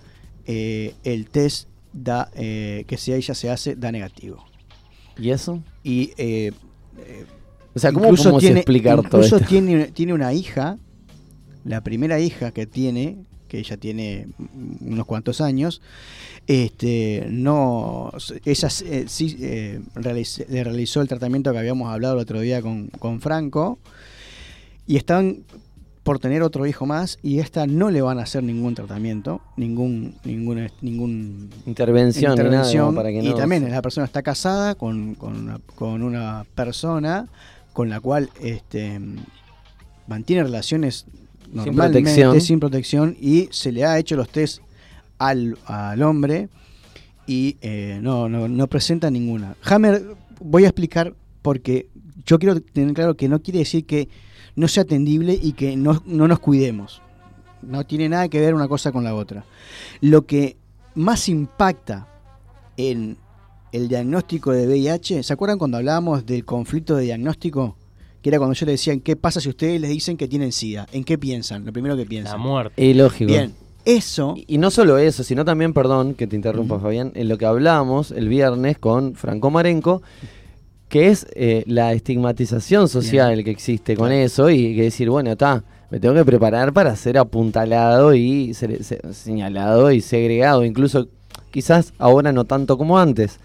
[SPEAKER 4] eh, el test da, eh, que si a ella se hace da negativo.
[SPEAKER 3] ¿Y eso?
[SPEAKER 4] Y eh,
[SPEAKER 3] O sea, ¿cómo podemos explicar todo
[SPEAKER 4] incluso
[SPEAKER 3] esto?
[SPEAKER 4] Tiene, tiene una hija, la primera hija que tiene, que ella tiene unos cuantos años, este, no, ella eh, sí eh, realiz- le realizó el tratamiento que habíamos hablado el otro día con, con Franco, y están por tener otro hijo más, y esta no le van a hacer ningún tratamiento, ningún, ningún, ningún
[SPEAKER 3] Intervención, nada,
[SPEAKER 4] intervención,
[SPEAKER 3] para que
[SPEAKER 4] y
[SPEAKER 3] no
[SPEAKER 4] también
[SPEAKER 3] se-
[SPEAKER 4] la persona está casada con, con una, con una persona con la cual este, mantiene relaciones normalmente
[SPEAKER 3] protección.
[SPEAKER 4] sin protección y se le ha hecho los test al, al hombre y eh, no, no, no presenta ninguna. Hammer, voy a explicar porque yo quiero tener claro que no quiere decir que no sea atendible y que no, no nos cuidemos. No tiene nada que ver una cosa con la otra. Lo que más impacta en el diagnóstico de VIH, ¿se acuerdan cuando hablábamos del conflicto de diagnóstico? Que era cuando yo le decía, ¿qué pasa si ustedes les dicen que tienen SIDA? ¿En qué piensan? Lo primero que
[SPEAKER 5] La
[SPEAKER 4] piensan.
[SPEAKER 5] muerte.
[SPEAKER 3] Y lógico.
[SPEAKER 4] Bien, eso,
[SPEAKER 3] Y no solo eso, sino también, perdón que te interrumpa, Fabián, en lo que hablábamos el viernes con Franco Marenco, que es eh, la estigmatización social que existe con eso y que decir, bueno, está, me tengo que preparar para ser apuntalado y ser, señalado y segregado, incluso quizás ahora no tanto como antes,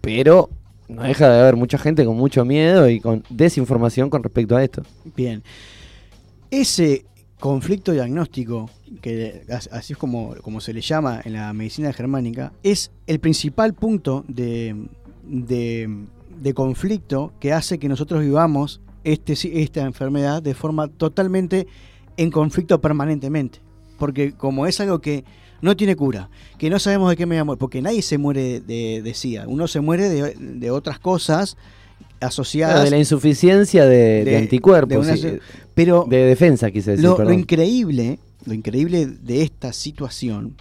[SPEAKER 3] pero no deja de haber mucha gente con mucho miedo y con desinformación con respecto a esto.
[SPEAKER 4] bien. Ese conflicto diagnóstico, que as- así es como, como se le llama en la medicina germánica, es el principal punto de, de- de conflicto que hace que nosotros vivamos este, esta enfermedad de forma totalmente en conflicto permanentemente. Porque como es algo que no tiene cura, que no sabemos de qué me voy a morir, porque nadie se muere de, de SIDA, uno se muere de, de otras cosas asociadas
[SPEAKER 3] Claro, de la insuficiencia de, anticuerpos,
[SPEAKER 4] de una- pero
[SPEAKER 3] de defensa, quise decir,
[SPEAKER 4] lo, increíble, lo increíble de esta situación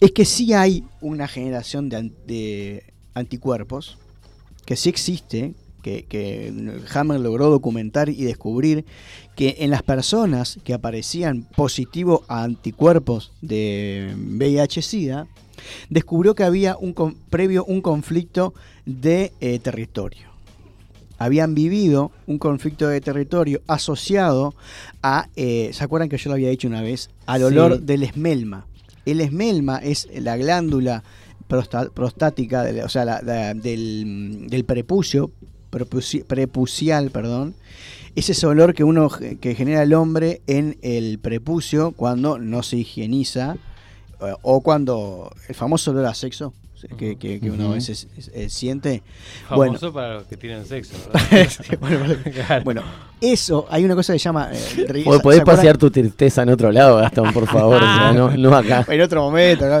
[SPEAKER 4] es que sí hay una generación de anticuerpos, que sí existe, que, que Hammer logró documentar y descubrir que en las personas que aparecían positivo a anticuerpos de VIH-Sida, descubrió que había un con- previo un conflicto de eh, territorio habían vivido un conflicto de territorio asociado a, eh, ¿se acuerdan que yo lo había dicho una vez? Al
[SPEAKER 3] Sí.
[SPEAKER 4] olor del esmelma. El esmelma es la glándula prostática, o sea, la- la- del, del prepucio, prepuci- prepucial, perdón. Es ese olor que uno que genera el hombre en el prepucio cuando no se higieniza eh, o cuando el famoso olor a sexo que, que- que uno a veces siente.
[SPEAKER 5] Famoso para los que tienen sexo, ¿verdad?
[SPEAKER 4] Bueno, bueno,
[SPEAKER 5] Claro.
[SPEAKER 4] bueno, eso, hay una cosa que se llama... eh, ¿se
[SPEAKER 3] Podés pasear tu tristeza en otro lado, Gastón, por favor. o sea, no, no acá.
[SPEAKER 4] En otro momento. ¿no?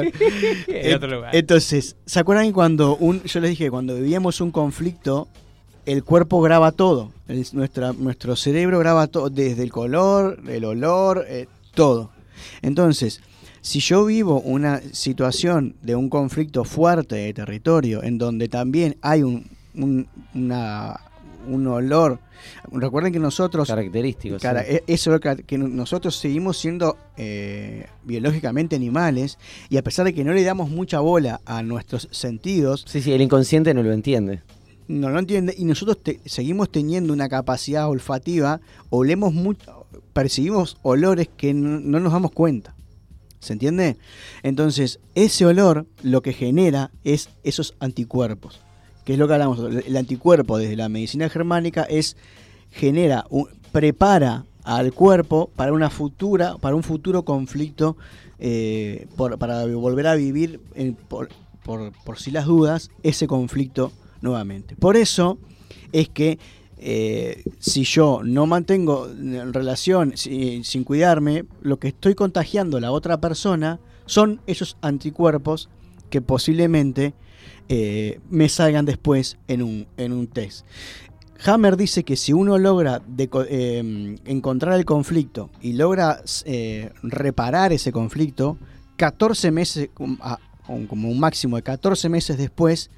[SPEAKER 5] En otro lugar.
[SPEAKER 4] Entonces, ¿se acuerdan cuando un, yo les dije cuando vivíamos un conflicto, el cuerpo graba todo? El- nuestra, nuestro cerebro graba todo, desde el color, el olor, eh, todo. Entonces, si yo vivo una situación de un conflicto fuerte de territorio, en donde también hay un, un, una- un olor, recuerden que nosotros
[SPEAKER 3] Característicos.
[SPEAKER 4] Cara,
[SPEAKER 3] sí.
[SPEAKER 4] e- eso que, que nosotros seguimos siendo eh, biológicamente animales y a pesar de que no le damos mucha bola a nuestros sentidos,
[SPEAKER 3] Sí, sí, el inconsciente no lo entiende.
[SPEAKER 4] No lo entiende y nosotros te- seguimos teniendo una capacidad olfativa, olemos mucho, percibimos olores que no, no nos damos cuenta. ¿Se entiende? Entonces, ese olor lo que genera es esos anticuerpos. Que es lo que hablamos. El anticuerpo desde la medicina germánica es genera, prepara al cuerpo para una futura, para un futuro conflicto, eh, para volver a vivir por, por, por si las dudas, ese conflicto nuevamente. Por eso es que eh, si yo no mantengo en relación si- sin cuidarme, lo que estoy contagiando a la otra persona son esos anticuerpos que posiblemente eh, me salgan después en un, en un test. Hammer dice que si uno logra eh, encontrar el conflicto y logra reparar ese conflicto, 14 meses, como un máximo de 14 meses después,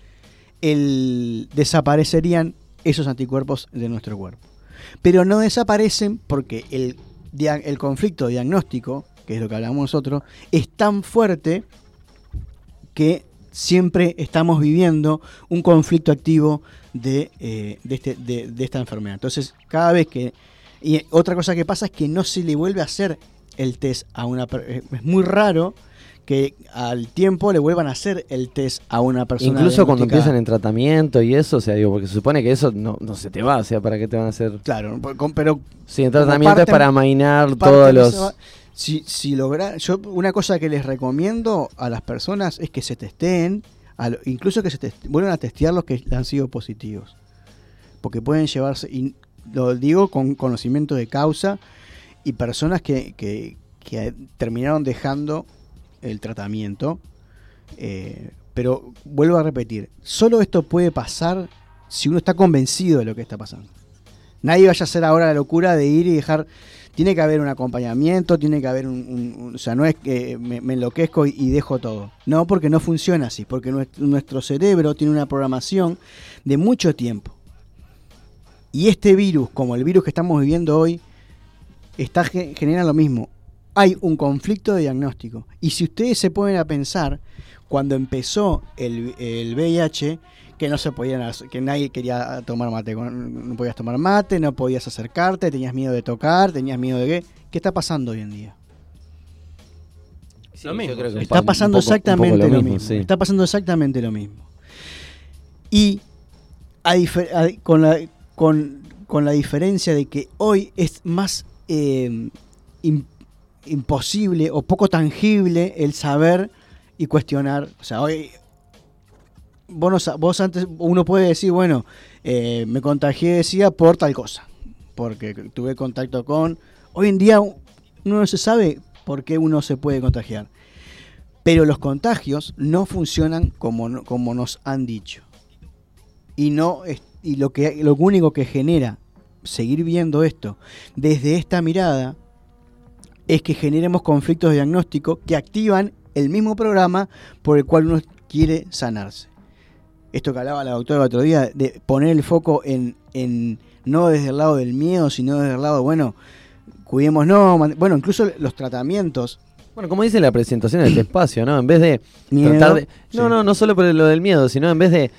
[SPEAKER 4] el- desaparecerían esos anticuerpos de nuestro cuerpo. Pero no desaparecen porque el, el conflicto diagnóstico, que es lo que hablamos nosotros, es tan fuerte que siempre estamos viviendo un conflicto activo de, eh, de, este- de- de esta enfermedad. Entonces, cada vez que... Y otra cosa que pasa es que no se le vuelve a hacer el test a una persona. Es muy raro que al tiempo le vuelvan a hacer el test a una persona.
[SPEAKER 3] Incluso cuando empiezan en tratamiento y eso, o sea, digo, porque se supone que eso no, no se te va, o sea, ¿para qué te van a hacer?
[SPEAKER 4] Claro, con- pero
[SPEAKER 3] Sí, el
[SPEAKER 4] como
[SPEAKER 3] tratamiento
[SPEAKER 4] parte-
[SPEAKER 3] es para amainar todos los...
[SPEAKER 4] Si, si logra, yo una cosa que les recomiendo a las personas es que se testeen, lo- incluso que se test- vuelvan a testear los que han sido positivos, porque pueden llevarse, y lo digo con conocimiento de causa, y personas que, que- que terminaron dejando el tratamiento, eh, pero vuelvo a repetir, solo esto puede pasar si uno está convencido de lo que está pasando. Nadie vaya a hacer ahora la locura de ir y dejar. Tiene que haber un acompañamiento, tiene que haber un. o sea, no es que me, enloquezco y, dejo todo. No, porque no funciona así. Porque nuestro, nuestro cerebro tiene una programación de mucho tiempo. Y este virus, como el virus que estamos viviendo hoy, está ge- genera lo mismo. Hay un conflicto de diagnóstico. Y si ustedes se ponen a pensar, cuando empezó el, el VIH, que no se podían, que nadie quería tomar mate, no podías tomar mate, no podías acercarte, tenías miedo de tocar, tenías miedo de qué. ¿Qué está pasando hoy en día?
[SPEAKER 5] Lo mismo,
[SPEAKER 3] creo que
[SPEAKER 5] sí.
[SPEAKER 4] Está pasando
[SPEAKER 3] poco-
[SPEAKER 4] exactamente lo mismo.
[SPEAKER 3] sí.
[SPEAKER 4] Está pasando exactamente lo mismo. Y a difer- a- con, la, con, con la diferencia de que hoy es más eh, im- imposible o poco tangible el saber y cuestionar. O sea, hoy vos, no vos antes uno puede decir, bueno, eh, me contagié de por tal cosa, porque tuve contacto con... Hoy en día uno no se sabe por qué uno se puede contagiar. Pero los contagios no funcionan como, como nos han dicho. Y, no y lo, que, lo único que genera seguir viendo esto desde esta mirada es que generemos conflictos de diagnóstico que activan el mismo programa por el cual uno quiere sanarse. Esto que hablaba la doctora el otro día, de poner el foco en, en no desde el lado del miedo, sino desde el lado, bueno, cuidémonos, man- bueno, incluso los tratamientos
[SPEAKER 3] Bueno, como dice la presentación de este espacio, ¿no? En vez de
[SPEAKER 4] Miedo,
[SPEAKER 3] tratar de... No,
[SPEAKER 4] sí.
[SPEAKER 3] no, no solo por lo del miedo, sino en vez de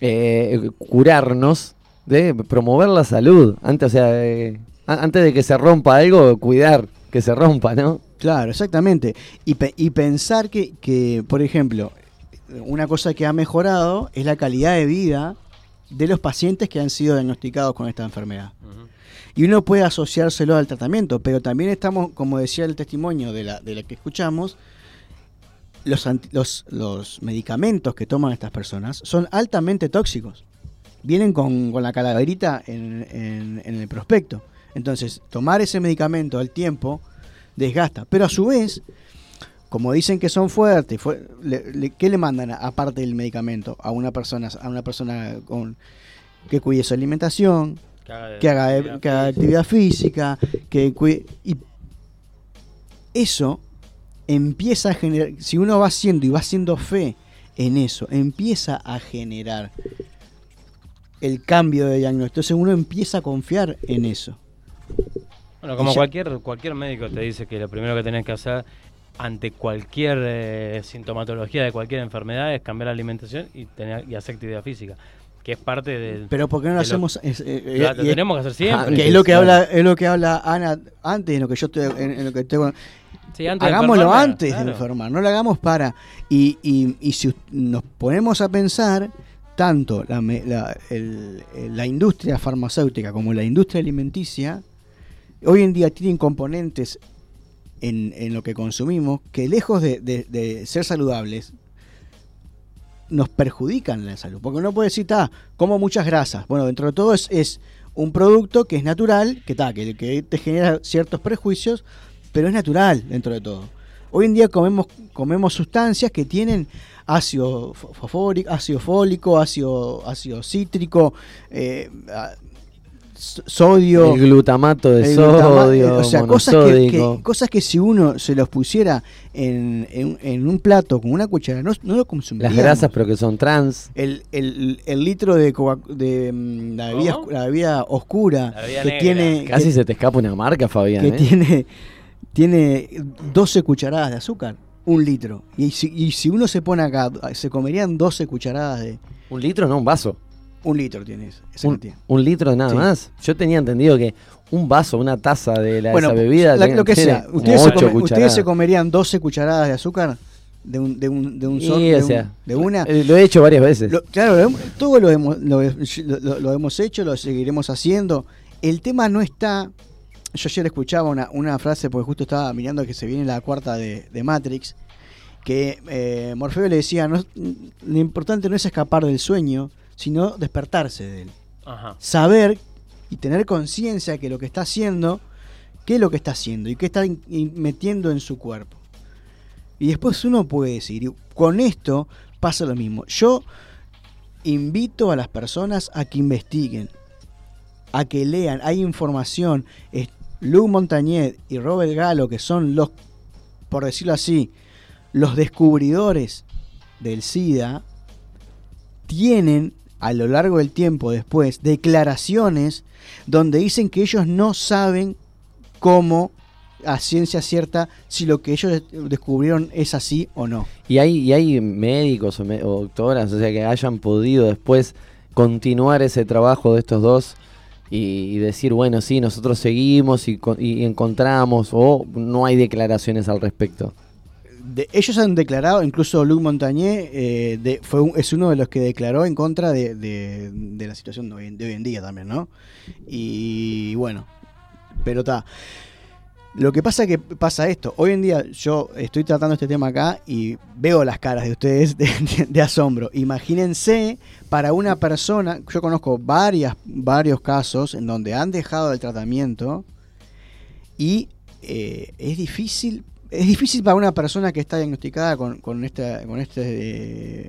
[SPEAKER 3] eh, curarnos, de promover la salud. Antes, o sea, eh, antes de que se rompa algo, cuidar que se rompa, ¿no?
[SPEAKER 4] Claro, exactamente. Y, pe- y pensar que, que, por ejemplo, una cosa que ha mejorado es la calidad de vida de los pacientes que han sido diagnosticados con esta enfermedad. Y uno puede asociárselo al tratamiento, pero también estamos, como decía el testimonio de la, de la que escuchamos, los, los, los medicamentos que toman estas personas son altamente tóxicos. Vienen con, con la calaverita en, en- en el prospecto. Entonces, tomar ese medicamento al tiempo desgasta. Pero a su vez, como dicen que son fuertes, fue- le- le- ¿qué le mandan a- aparte del medicamento a una persona, a una persona con, que cuide su alimentación,
[SPEAKER 5] Que haga,
[SPEAKER 4] que haga, que haga actividad física, que cuide, y eso empieza a generar, si uno va haciendo y va haciendo fe en eso, empieza a generar el cambio de diagnóstico. Entonces uno empieza a confiar en eso.
[SPEAKER 5] Bueno, como
[SPEAKER 4] ya-
[SPEAKER 5] cualquier, cualquier médico te dice que lo primero que tenés que hacer ante cualquier eh, sintomatología de cualquier enfermedad es cambiar la alimentación y, tener, y hacer actividad física, que es parte del...
[SPEAKER 4] Pero ¿por qué no lo hacemos? es- eh,
[SPEAKER 5] Lo-
[SPEAKER 4] eh,
[SPEAKER 5] tenemos que hacer siempre.
[SPEAKER 4] que es lo que habla, es lo que habla Ana antes, en lo que yo estoy, en, en lo que estoy
[SPEAKER 5] Sí, antes de
[SPEAKER 4] Hagámoslo antes
[SPEAKER 5] claro.
[SPEAKER 4] de enfermar, no lo hagamos para. Y, y, y si nos ponemos a pensar, tanto la, la, el- la industria farmacéutica como la industria alimenticia, hoy en día tienen componentes en, lo que consumimos que lejos de, ser saludables, nos perjudican la salud. Porque uno puede decir, como muchas grasas. Bueno, dentro de todo es, un producto que es natural, que, ta, que, te genera ciertos prejuicios, pero es natural dentro de todo. Hoy en día comemos, comemos sustancias que tienen ácido fo- fosfórico, ácido fólico, ácido, ácido cítrico, eh, sodio.
[SPEAKER 3] El glutamato de
[SPEAKER 4] el glutama-
[SPEAKER 3] sodio,
[SPEAKER 4] o sea, cosas que, cosas que si uno se los pusiera en, en- en un plato con una cuchara, no, no lo consumiríamos.
[SPEAKER 3] Las grasas, pero que son trans.
[SPEAKER 4] El, el- el litro de, Coca- de mm, la, bebida,
[SPEAKER 5] ¿Cómo?
[SPEAKER 4] la bebida oscura
[SPEAKER 5] La bebida
[SPEAKER 4] que
[SPEAKER 5] negra.
[SPEAKER 4] tiene
[SPEAKER 3] Casi
[SPEAKER 4] que,
[SPEAKER 3] se te escapa una marca, Fabián.
[SPEAKER 4] que
[SPEAKER 3] ¿eh?
[SPEAKER 4] tiene tiene 12 cucharadas de azúcar, un litro. Y si, y si uno se pone acá, se comerían 12 cucharadas de
[SPEAKER 3] Un litro, no, un vaso.
[SPEAKER 4] Un litro tiene esa- esa
[SPEAKER 3] Un,
[SPEAKER 4] cantidad.
[SPEAKER 3] un litro nada
[SPEAKER 4] Sí.
[SPEAKER 3] más. Yo tenía entendido que un vaso, una taza de la,
[SPEAKER 4] Bueno,
[SPEAKER 3] esa bebida.
[SPEAKER 4] la-
[SPEAKER 3] tiene-
[SPEAKER 4] lo que sea. Ustedes se,
[SPEAKER 3] ocho
[SPEAKER 4] come- ustedes
[SPEAKER 3] cucharadas.
[SPEAKER 4] se comerían 12 cucharadas de azúcar de un, de un, de un sol-
[SPEAKER 3] o
[SPEAKER 4] de,
[SPEAKER 3] sea,
[SPEAKER 4] de una.
[SPEAKER 3] Eh, Lo he hecho varias veces.
[SPEAKER 4] Lo- claro, lo todo lo hemos, lo hemos hecho, lo seguiremos haciendo. El tema no está. Yo ayer escuchaba una, una frase, porque justo estaba mirando que se viene la cuarta de, de Matrix, que eh, Morfeo le decía: no, Lo importante no es escapar del sueño, sino despertarse de él.
[SPEAKER 5] Ajá.
[SPEAKER 4] Saber y tener conciencia que lo que está haciendo, qué es lo que está haciendo y qué está metiendo en su cuerpo. Y después uno puede decir, y con esto pasa lo mismo. Yo invito a las personas a que investiguen, a que lean, hay información. Lou Montañez y Robert Galo, que son los, por decirlo así, los descubridores del SIDA, tienen a lo largo del tiempo después declaraciones donde dicen que ellos no saben cómo a ciencia cierta si lo que ellos descubrieron es así o no.
[SPEAKER 3] Y hay, y hay médicos o, doctoras, o sea, que hayan podido después continuar ese trabajo de estos dos y, decir, bueno, sí, nosotros seguimos y, y encontramos, o no hay declaraciones al respecto.
[SPEAKER 4] De- ellos han declarado, incluso Luc Montagnier eh, es uno de los que declaró en contra de, de- la situación de hoy, en- día también, ¿no? Y bueno, pero está. Lo que pasa es que pasa esto. Hoy en día yo estoy tratando este tema acá y veo las caras de ustedes de, de- de asombro. Imagínense para una persona, yo conozco varias, varios casos en donde han dejado el tratamiento y eh, es difícil es difícil para una persona que está diagnosticada con, con, esta, con este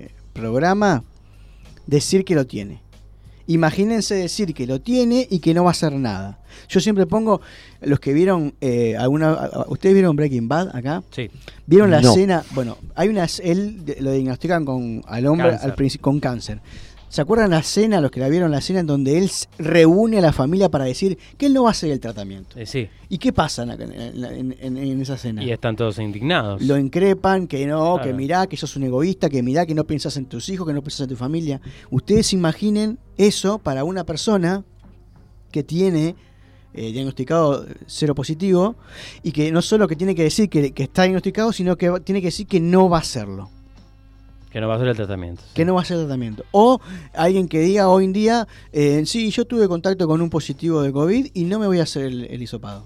[SPEAKER 4] eh, programa decir que lo tiene. Imagínense decir que lo tiene y que no va a hacer nada. Yo siempre pongo los que vieron eh, alguna ustedes vieron Breaking Bad acá?
[SPEAKER 5] Sí.
[SPEAKER 4] ¿Vieron la
[SPEAKER 3] No.
[SPEAKER 4] escena? Bueno, hay una él lo diagnostican con al hombre
[SPEAKER 5] Cáncer.
[SPEAKER 4] al con cáncer. ¿Se acuerdan la escena, los que la vieron la escena en donde él reúne a la familia para decir que él no va a hacer el tratamiento?
[SPEAKER 5] Eh, sí.
[SPEAKER 4] ¿Y qué pasa en, en- en- en- en esa escena?
[SPEAKER 5] Y están todos indignados.
[SPEAKER 4] Lo increpan, que no, que mirá, que sos un egoísta, que mirá, que no pensás en tus hijos, que no pensás en tu familia. Ustedes imaginen eso para una persona que tiene eh, diagnosticado cero positivo y que no solo que tiene que decir que, que está diagnosticado, sino que tiene que decir que no va a hacerlo,
[SPEAKER 5] Que no va a hacer el tratamiento. sí.
[SPEAKER 4] que no va a hacer tratamiento. O alguien que diga hoy en día, eh, sí, yo tuve contacto con un positivo de COVID y no me voy a hacer el, el hisopado.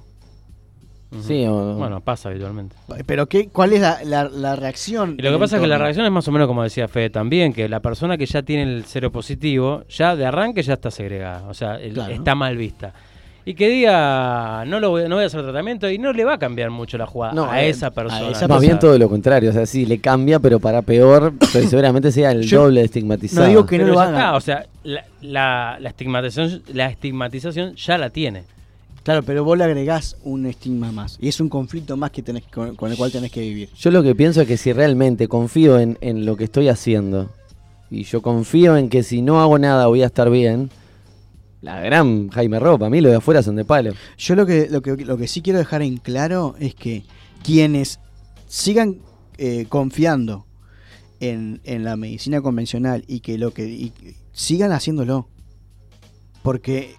[SPEAKER 3] Sí, o-
[SPEAKER 5] Bueno, pasa habitualmente.
[SPEAKER 4] Pero ¿qué, ¿cuál es la, la- la reacción?
[SPEAKER 5] Y lo que pasa es que la reacción es más o menos como decía Fede también, que la persona que ya tiene el cero positivo, ya de arranque ya está segregada, o sea, el-
[SPEAKER 4] Claro.
[SPEAKER 5] está mal vista. Y que diga, no, lo voy, no voy a hacer tratamiento y no le va a cambiar mucho la jugada
[SPEAKER 3] No,
[SPEAKER 5] a
[SPEAKER 3] eh,
[SPEAKER 5] esa persona.
[SPEAKER 4] esa
[SPEAKER 3] Más bien todo lo contrario, o sea, sí, le cambia, pero para peor, pero seguramente sea el
[SPEAKER 4] Yo
[SPEAKER 3] doble de estigmatizado.
[SPEAKER 4] no digo que no
[SPEAKER 5] pero
[SPEAKER 4] lo haga.
[SPEAKER 5] está, o sea, la, la- la estigmatización, la estigmatización ya la tiene.
[SPEAKER 4] Claro, pero vos le agregás un estigma más. Y es un conflicto más que tenés, con, con el cual tenés que vivir.
[SPEAKER 3] Yo lo que pienso es que si realmente confío en, en lo que estoy haciendo, y yo confío en que si no hago nada voy a estar bien, la gran Jaime Ropa, a mí lo de afuera son de palo.
[SPEAKER 4] Yo lo que, lo que, lo que sí quiero dejar en claro es que quienes sigan eh, confiando en, en la medicina convencional y que lo que y sigan haciéndolo. Porque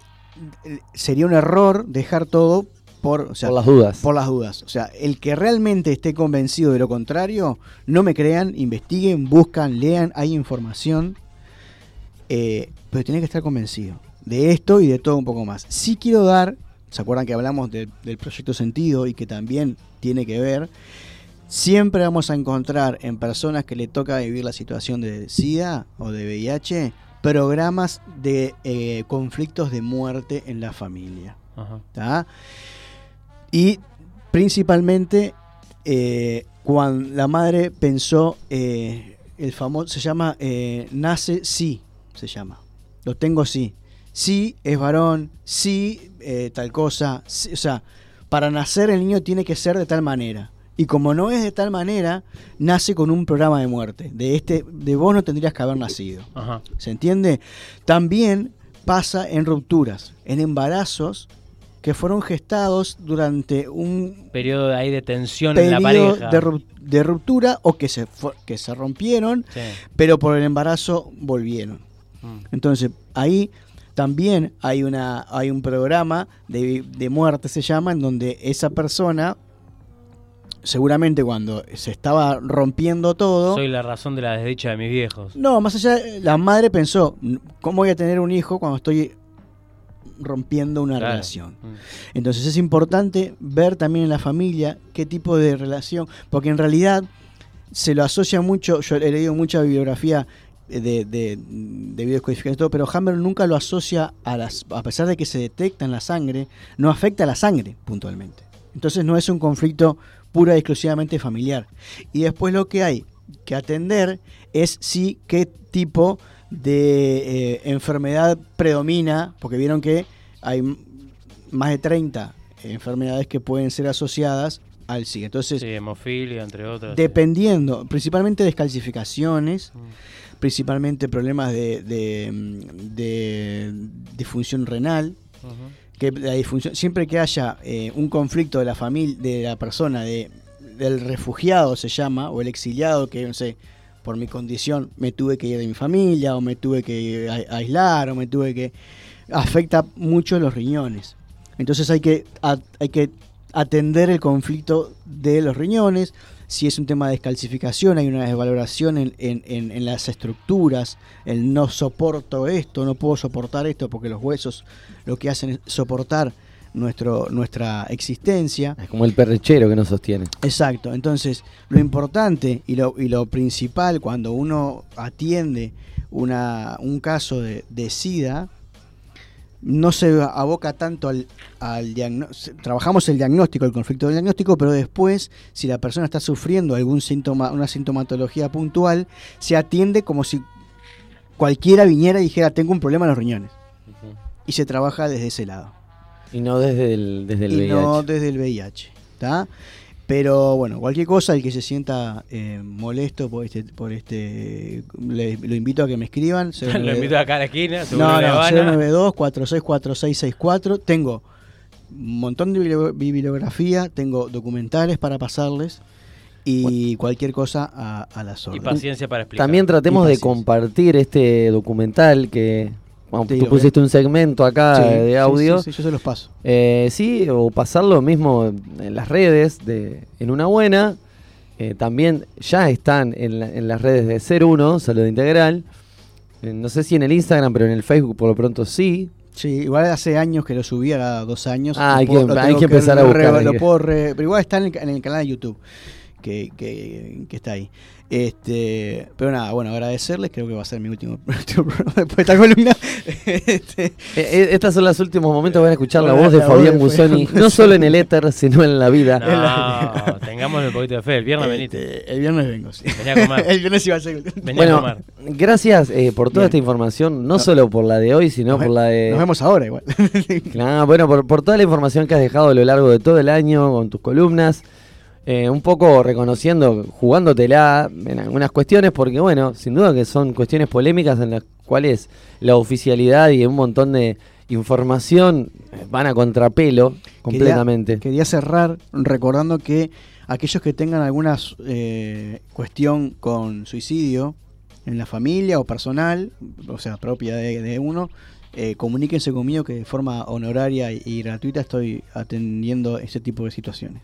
[SPEAKER 4] eh, sería un error dejar todo por, o sea,
[SPEAKER 3] por las dudas.
[SPEAKER 4] por las dudas. O sea, el que realmente esté convencido de lo contrario, no me crean, investiguen, buscan, lean, hay información. eh, pero tiene que estar convencido de esto y de todo un poco más. Sí quiero dar, ¿se acuerdan que hablamos de- del proyecto Sentido y que también tiene que ver? Siempre vamos a encontrar en personas que le toca vivir la situación de SIDA o de VIH programas de eh, conflictos de muerte en la familia. Y principalmente eh, cuando la madre pensó, eh, el famoso, se llama Nace sí, se llama. Lo tengo sí. Sí es varón, sí eh, tal cosa. sí, o sea, para nacer el niño tiene que ser de tal manera. Y como no es de tal manera, nace con un programa de muerte. De este, de vos no tendrías que haber nacido.
[SPEAKER 5] Ajá.
[SPEAKER 4] ¿Se entiende? También pasa en rupturas, en embarazos que fueron gestados durante un
[SPEAKER 5] Periodo de ahí de tensión en la pareja.
[SPEAKER 4] de, ru- de ruptura o que se, que se rompieron,
[SPEAKER 5] Sí.
[SPEAKER 4] pero por el embarazo volvieron.
[SPEAKER 5] Mm.
[SPEAKER 4] Entonces, ahí también hay, una, hay un programa de, de muerte, se llama, en donde esa persona, seguramente cuando se estaba rompiendo todo,
[SPEAKER 5] Soy la razón de la desdicha de mis viejos.
[SPEAKER 4] no, más allá, la madre pensó, ¿cómo voy a tener un hijo cuando estoy rompiendo una
[SPEAKER 5] Claro.
[SPEAKER 4] relación?
[SPEAKER 5] Mm.
[SPEAKER 4] Entonces es importante ver también en la familia qué tipo de relación, porque en realidad se lo asocia mucho, yo he leído mucha bibliografía de, de, de biodescodificación y todo, pero Hammer nunca lo asocia a las, a pesar de que se detecta en la sangre, no afecta a la sangre puntualmente. Entonces no es un conflicto pura y exclusivamente familiar. Y después lo que hay que atender es si qué tipo de eh, enfermedad predomina, porque vieron que hay más de 30 enfermedades que pueden ser asociadas al SIDA. Entonces,
[SPEAKER 5] Sí, hemofilia, entre otras.
[SPEAKER 4] dependiendo, principalmente descalcificaciones,
[SPEAKER 5] Mm.
[SPEAKER 4] Principalmente problemas de, de, de disfunción renal, que la disfunción, siempre que haya eh, un conflicto de la familia, de la persona, de, del refugiado se llama, o el exiliado, que no sé, por mi condición me tuve que ir de mi familia, o me tuve que a- aislar, o me tuve que. afecta mucho los riñones. Entonces hay que, a- hay que atender el conflicto de los riñones. Si es un tema de descalcificación, hay una desvaloración en, en- en- en las estructuras, el no soporto esto, no puedo soportar esto, porque los huesos lo que hacen es soportar nuestro, nuestra existencia.
[SPEAKER 3] Es como el perrechero que nos sostiene.
[SPEAKER 4] Exacto, entonces lo importante y lo, y lo principal cuando uno atiende una, un caso de, de SIDA, no se aboca tanto al, al diagnóstico. Trabajamos el diagnóstico, el conflicto del diagnóstico, pero después, si la persona está sufriendo algún síntoma, una sintomatología puntual, se atiende como si cualquiera viniera y dijera tengo un problema en los riñones. Y se trabaja desde ese lado
[SPEAKER 3] Y no desde el, desde el
[SPEAKER 4] y
[SPEAKER 3] VIH.
[SPEAKER 4] no desde el VIH. ¿tá? Pero bueno, cualquier cosa, el que se sienta eh, molesto por este, por este le- lo invito a que me escriban.
[SPEAKER 5] Lo invito acá a la esquina,
[SPEAKER 4] No, no,
[SPEAKER 5] van a-
[SPEAKER 4] 092 464664 Tengo un montón de biblio- bibliografía, tengo documentales para pasarles y cualquier cosa a, a las
[SPEAKER 5] Y
[SPEAKER 4] órdenes.
[SPEAKER 5] paciencia para explicar.
[SPEAKER 3] También tratemos
[SPEAKER 4] Y
[SPEAKER 3] de compartir este documental que bueno, tú pusiste un segmento acá
[SPEAKER 4] Sí,
[SPEAKER 3] de audio.
[SPEAKER 4] sí, sí, yo se los paso.
[SPEAKER 3] Eh, sí, o pasarlo mismo en las redes, de, en una buena. Eh, también ya están en, la- en las redes de 01, Salud Integral. Eh, no sé si en el Instagram, pero en el Facebook por lo pronto sí.
[SPEAKER 4] Sí, igual hace años que lo subí, ahora dos años.
[SPEAKER 3] Ah, hay
[SPEAKER 4] puedo-
[SPEAKER 3] que- hay empezar a
[SPEAKER 4] re-
[SPEAKER 3] buscar,
[SPEAKER 4] lo puedo re- pero igual está en el, en el canal de YouTube, que, que, que está ahí. Este, pero nada, bueno, agradecerles, creo que va a ser mi último, último programa después de esta columna. Este,
[SPEAKER 3] Eh, eh, estos son los últimos momentos, van a escuchar la voz de
[SPEAKER 4] la
[SPEAKER 3] Fabián Busoni, no solo en el éter, sino en la vida.
[SPEAKER 5] No, tengamos un poquito de fe. El viernes venite.
[SPEAKER 4] este, el viernes vengo, sí.
[SPEAKER 5] Vení a comer.
[SPEAKER 4] el viernes iba a ser.
[SPEAKER 5] Vení a
[SPEAKER 3] Bueno,
[SPEAKER 5] comer.
[SPEAKER 3] gracias eh, por toda
[SPEAKER 4] Bien.
[SPEAKER 3] esta información, no
[SPEAKER 4] No.
[SPEAKER 3] solo por la de hoy, sino
[SPEAKER 4] Nos
[SPEAKER 3] por la de...
[SPEAKER 4] Nos vemos ahora igual.
[SPEAKER 3] Claro, bueno, por, por toda la información que has dejado a lo largo de todo el año con tus columnas, eh, un poco reconociendo, jugándotela en algunas cuestiones, porque bueno, sin duda que son cuestiones polémicas en las cuales la oficialidad y un montón de información van a contrapelo completamente.
[SPEAKER 4] Quería, quería cerrar recordando que aquellos que tengan alguna eh, cuestión con suicidio en la familia o personal, o sea, propia de, de uno, eh, comuníquense conmigo que de forma honoraria y, y gratuita estoy atendiendo ese tipo de situaciones.